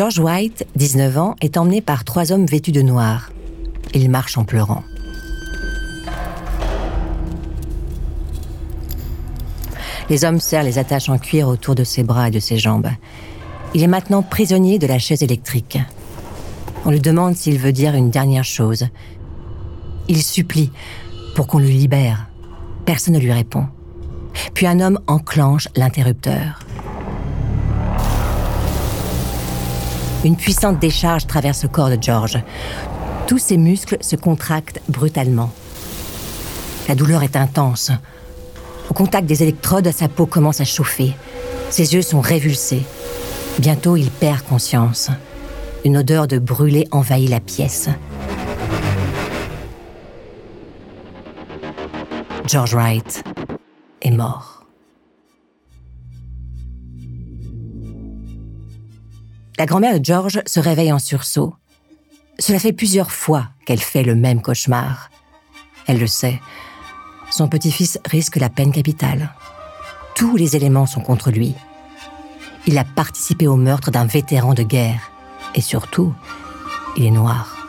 George White, 19 ans, est emmené par trois hommes vêtus de noir. Il marche en pleurant. Les hommes serrent les attaches en cuir autour de ses bras et de ses jambes. Il est maintenant prisonnier de la chaise électrique. On lui demande s'il veut dire une dernière chose. Il supplie pour qu'on le libère. Personne ne lui répond. Puis un homme enclenche l'interrupteur. Une puissante décharge traverse le corps de George. Tous ses muscles se contractent brutalement. La douleur est intense. Au contact des électrodes, sa peau commence à chauffer. Ses yeux sont révulsés. Bientôt, il perd conscience. Une odeur de brûlé envahit la pièce. George Wright est mort. La grand-mère de George se réveille en sursaut. Cela fait plusieurs fois qu'elle fait le même cauchemar. Elle le sait. Son petit-fils risque la peine capitale. Tous les éléments sont contre lui. Il a participé au meurtre d'un vétéran de guerre. Et surtout, il est noir.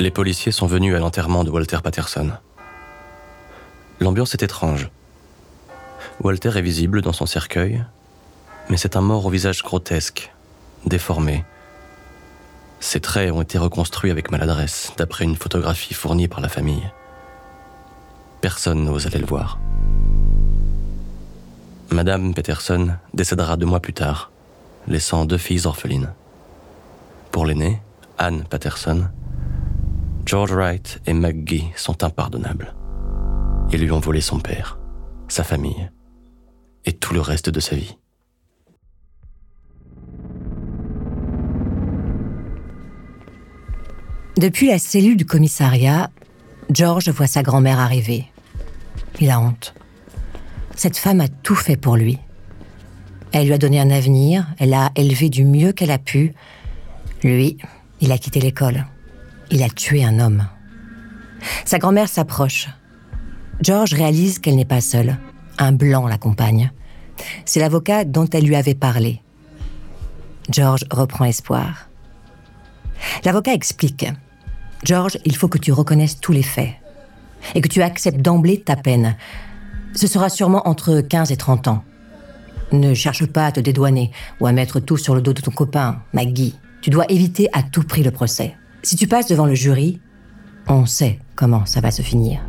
Les policiers sont venus à l'enterrement de Walter Patterson. L'ambiance est étrange. Walter est visible dans son cercueil, mais c'est un mort au visage grotesque, déformé. Ses traits ont été reconstruits avec maladresse, d'après une photographie fournie par la famille. Personne n'ose aller le voir. Madame Peterson décédera deux mois plus tard, laissant deux filles orphelines. Pour l'aînée, Anne Patterson, George Wright et McGee sont impardonnables. Ils lui ont volé son père, sa famille et tout le reste de sa vie. Depuis la cellule du commissariat, George voit sa grand-mère arriver. Il a honte. Cette femme a tout fait pour lui. Elle lui a donné un avenir, elle l'a élevé du mieux qu'elle a pu. Lui, il a quitté l'école. Il a tué un homme. Sa grand-mère s'approche. George réalise qu'elle n'est pas seule. Un blanc l'accompagne. C'est l'avocat dont elle lui avait parlé. George reprend espoir. L'avocat explique. George, il faut que tu reconnaisses tous les faits et que tu acceptes d'emblée ta peine. Ce sera sûrement entre 15 et 30 ans. Ne cherche pas à te dédouaner ou à mettre tout sur le dos de ton copain, Maggie. Tu dois éviter à tout prix le procès. Si tu passes devant le jury, on sait comment ça va se finir.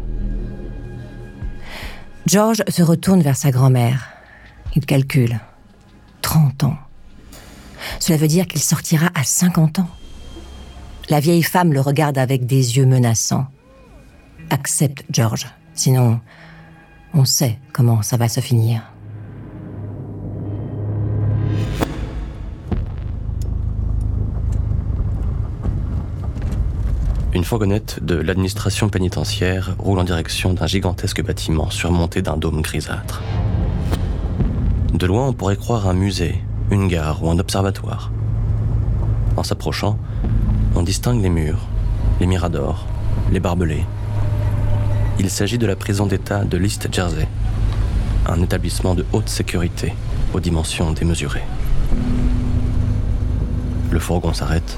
George se retourne vers sa grand-mère. Il calcule. 30 ans. Cela veut dire qu'il sortira à 50 ans. La vieille femme le regarde avec des yeux menaçants. Accepte, George. Sinon, on sait comment ça va se finir. Une fourgonnette de l'administration pénitentiaire roule en direction d'un gigantesque bâtiment surmonté d'un dôme grisâtre. De loin, on pourrait croire un musée, une gare ou un observatoire. En s'approchant, on distingue les murs, les miradors, les barbelés. Il s'agit de la prison d'État de l'East Jersey, un établissement de haute sécurité aux dimensions démesurées. Le fourgon s'arrête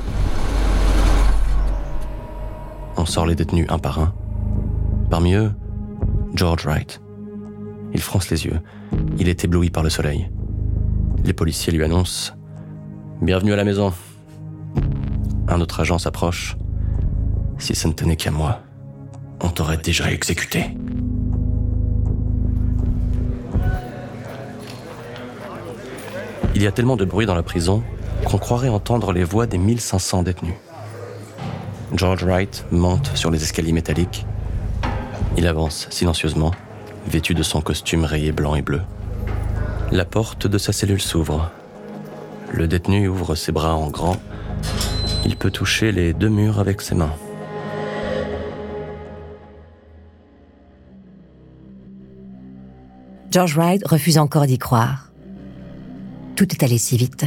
on sort les détenus un par un. Parmi eux, George Wright. Il fronce les yeux. Il est ébloui par le soleil. Les policiers lui annoncent Bienvenue à la maison. Un autre agent s'approche. Si ça ne tenait qu'à moi, on t'aurait déjà exécuté. Il y a tellement de bruit dans la prison qu'on croirait entendre les voix des 1500 détenus. George Wright monte sur les escaliers métalliques. Il avance silencieusement, vêtu de son costume rayé blanc et bleu. La porte de sa cellule s'ouvre. Le détenu ouvre ses bras en grand. Il peut toucher les deux murs avec ses mains. George Wright refuse encore d'y croire. Tout est allé si vite.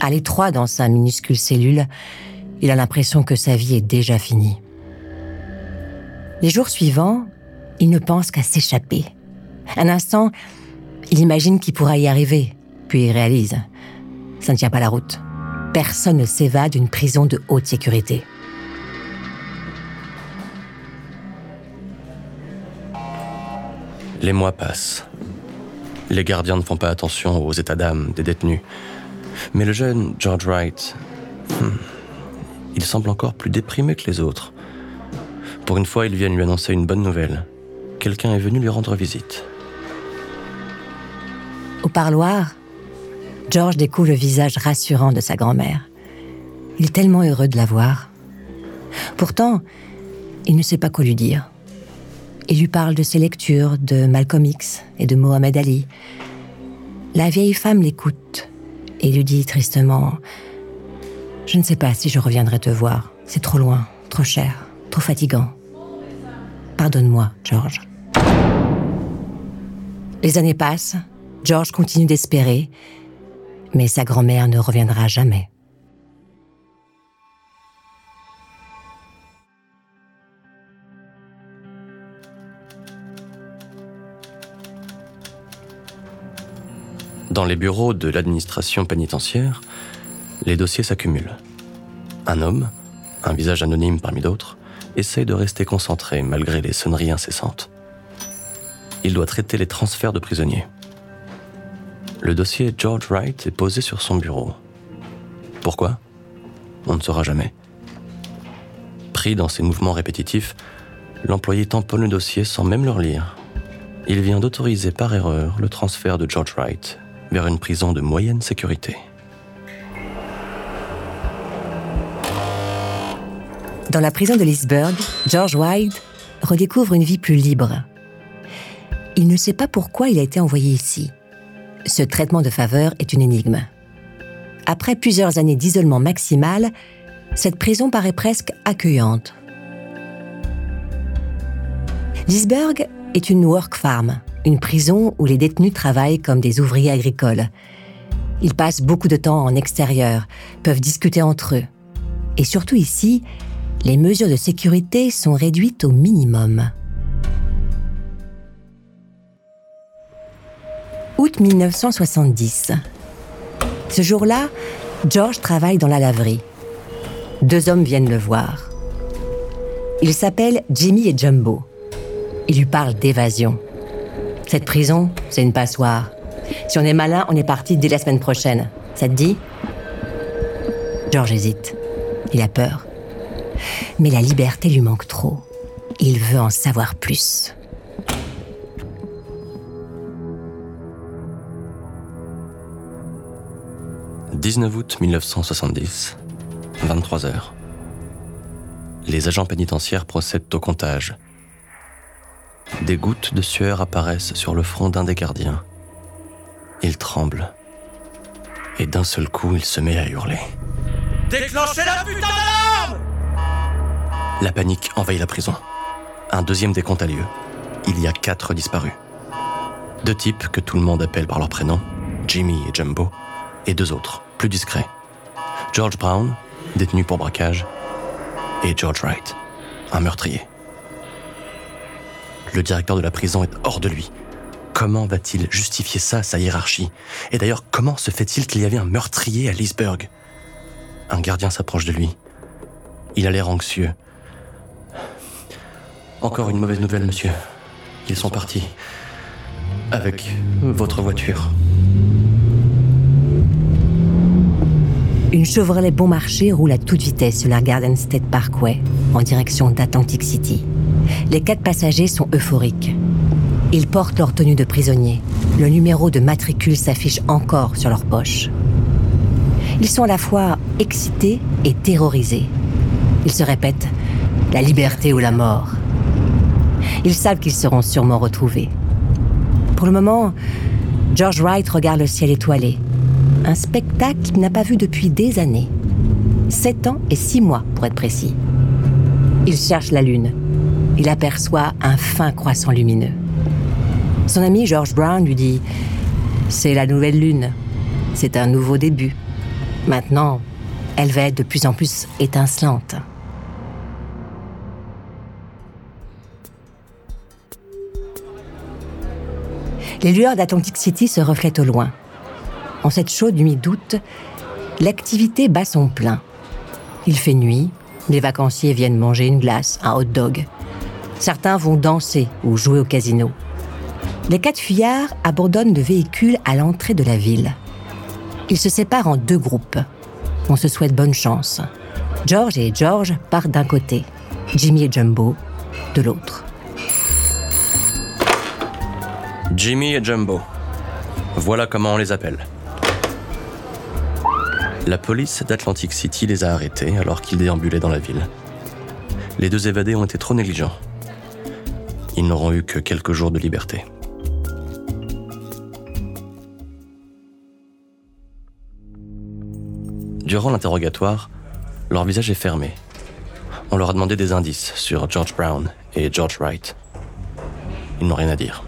À l'étroit dans sa minuscule cellule, il a l'impression que sa vie est déjà finie. Les jours suivants, il ne pense qu'à s'échapper. Un instant, il imagine qu'il pourra y arriver, puis il réalise. Ça ne tient pas la route. Personne ne s'évade d'une prison de haute sécurité. Les mois passent. Les gardiens ne font pas attention aux états d'âme des détenus. Mais le jeune George Wright, hmm, il semble encore plus déprimé que les autres. Pour une fois, ils viennent lui annoncer une bonne nouvelle. Quelqu'un est venu lui rendre visite. Au parloir, George découvre le visage rassurant de sa grand-mère. Il est tellement heureux de la voir. Pourtant, il ne sait pas quoi lui dire. Il lui parle de ses lectures, de Malcolm X et de Mohamed Ali. La vieille femme l'écoute et lui dit tristement Je ne sais pas si je reviendrai te voir. C'est trop loin, trop cher, trop fatigant. Pardonne-moi, George. Les années passent, George continue d'espérer, mais sa grand-mère ne reviendra jamais. Dans les bureaux de l'administration pénitentiaire, les dossiers s'accumulent. Un homme, un visage anonyme parmi d'autres, essaye de rester concentré malgré les sonneries incessantes. Il doit traiter les transferts de prisonniers. Le dossier George Wright est posé sur son bureau. Pourquoi? On ne saura jamais. Pris dans ses mouvements répétitifs, l'employé tamponne le dossier sans même le relire. Il vient d'autoriser par erreur le transfert de George Wright vers une prison de moyenne sécurité. Dans la prison de Leesburg, George White redécouvre une vie plus libre. Il ne sait pas pourquoi il a été envoyé ici. Ce traitement de faveur est une énigme. Après plusieurs années d'isolement maximal, cette prison paraît presque accueillante. Leesburg est une work farm, une prison où les détenus travaillent comme des ouvriers agricoles. Ils passent beaucoup de temps en extérieur, peuvent discuter entre eux. Et surtout ici, les mesures de sécurité sont réduites au minimum. Août 1970. Ce jour-là, George travaille dans la laverie. Deux hommes viennent le voir. Ils s'appellent Jimmy et Jumbo. Ils lui parlent d'évasion. Cette prison, c'est une passoire. Si on est malin, on est parti dès la semaine prochaine. Ça te dit? George hésite. Il a peur. Mais la liberté lui manque trop. Il veut en savoir plus. « 19 août 1970, 23 heures. Les agents pénitentiaires procèdent au comptage des gouttes de sueur apparaissent sur le front d'un des gardiens. Il tremble. Et d'un seul coup, il se met à hurler. Déclenchez la putain d'alarme La panique envahit la prison. Un deuxième décompte a lieu. Il y a quatre disparus. Deux types que tout le monde appelle par leur prénom, Jimmy et Jumbo, et deux autres, plus discrets. George Brown, détenu pour braquage, et George Wright, un meurtrier. Le directeur de la prison est hors de lui. Comment va-t-il justifier ça sa hiérarchie? Et d'ailleurs, comment se fait-il qu'il y avait un meurtrier à Leesburg? Un gardien s'approche de lui. Il a l'air anxieux. Encore une mauvaise nouvelle, monsieur. Ils sont partis. Avec votre voiture. Une Chevrolet bon marché roule à toute vitesse sur la Garden State Parkway en direction d'Atlantic City. Les quatre passagers sont euphoriques. Ils portent leur tenue de prisonniers. Le numéro de matricule s'affiche encore sur leur poche. Ils sont à la fois excités et terrorisés. Ils se répètent la liberté ou la mort. Ils savent qu'ils seront sûrement retrouvés. Pour le moment, George Wright regarde le ciel étoilé. Un spectacle qu'il n'a pas vu depuis des années. Sept ans et six mois, pour être précis. Il cherche la lune. Il aperçoit un fin croissant lumineux. Son ami George Brown lui dit C'est la nouvelle lune. C'est un nouveau début. Maintenant, elle va être de plus en plus étincelante. Les lueurs d'Atlantic City se reflètent au loin. En cette chaude nuit d'août, l'activité bat son plein. Il fait nuit, les vacanciers viennent manger une glace, un hot dog. Certains vont danser ou jouer au casino. Les quatre fuyards abandonnent le véhicule à l'entrée de la ville. Ils se séparent en deux groupes. On se souhaite bonne chance. George et George partent d'un côté, Jimmy et Jumbo de l'autre. Jimmy et Jumbo. Voilà comment on les appelle. La police d'Atlantic City les a arrêtés alors qu'ils déambulaient dans la ville. Les deux évadés ont été trop négligents. Ils n'auront eu que quelques jours de liberté. Durant l'interrogatoire, leur visage est fermé. On leur a demandé des indices sur George Brown et George Wright. Ils n'ont rien à dire.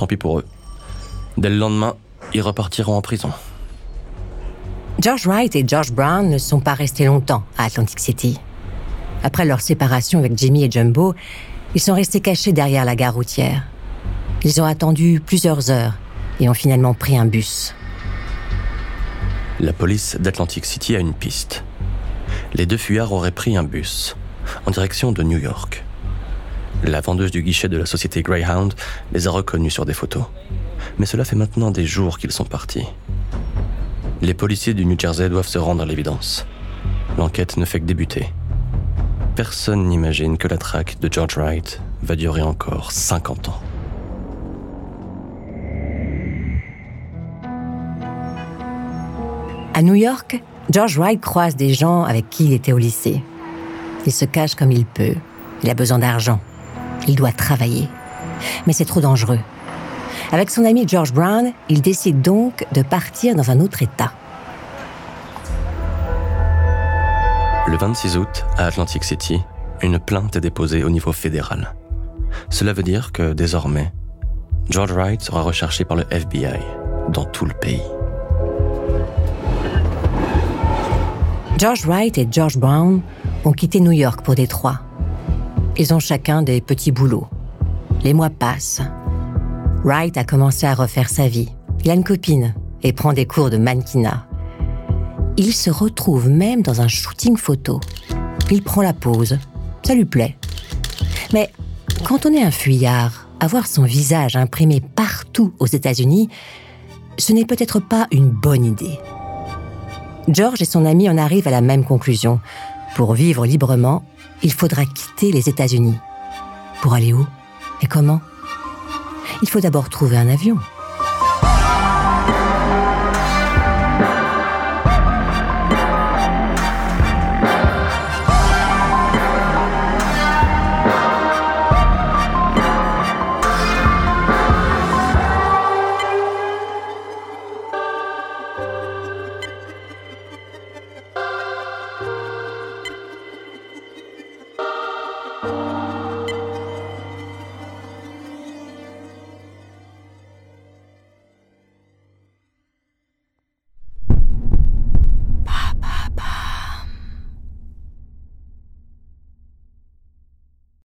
Tant pis pour eux. Dès le lendemain, ils repartiront en prison. George Wright et George Brown ne sont pas restés longtemps à Atlantic City. Après leur séparation avec Jimmy et Jumbo, ils sont restés cachés derrière la gare routière. Ils ont attendu plusieurs heures et ont finalement pris un bus. La police d'Atlantic City a une piste. Les deux fuyards auraient pris un bus en direction de New York. La vendeuse du guichet de la société Greyhound les a reconnus sur des photos. Mais cela fait maintenant des jours qu'ils sont partis. Les policiers du New Jersey doivent se rendre à l'évidence. L'enquête ne fait que débuter. Personne n'imagine que la traque de George Wright va durer encore 50 ans. À New York, George Wright croise des gens avec qui il était au lycée. Il se cache comme il peut. Il a besoin d'argent. Il doit travailler. Mais c'est trop dangereux. Avec son ami George Brown, il décide donc de partir dans un autre État. Le 26 août, à Atlantic City, une plainte est déposée au niveau fédéral. Cela veut dire que désormais, George Wright sera recherché par le FBI dans tout le pays. George Wright et George Brown ont quitté New York pour Détroit. Ils ont chacun des petits boulots. Les mois passent. Wright a commencé à refaire sa vie. Il a une copine et prend des cours de mannequinat. Il se retrouve même dans un shooting photo. Il prend la pose. Ça lui plaît. Mais quand on est un fuyard, avoir son visage imprimé partout aux États-Unis, ce n'est peut-être pas une bonne idée. George et son ami en arrivent à la même conclusion. Pour vivre librement, il faudra quitter les États-Unis. Pour aller où Et comment? Il faut d'abord trouver un avion.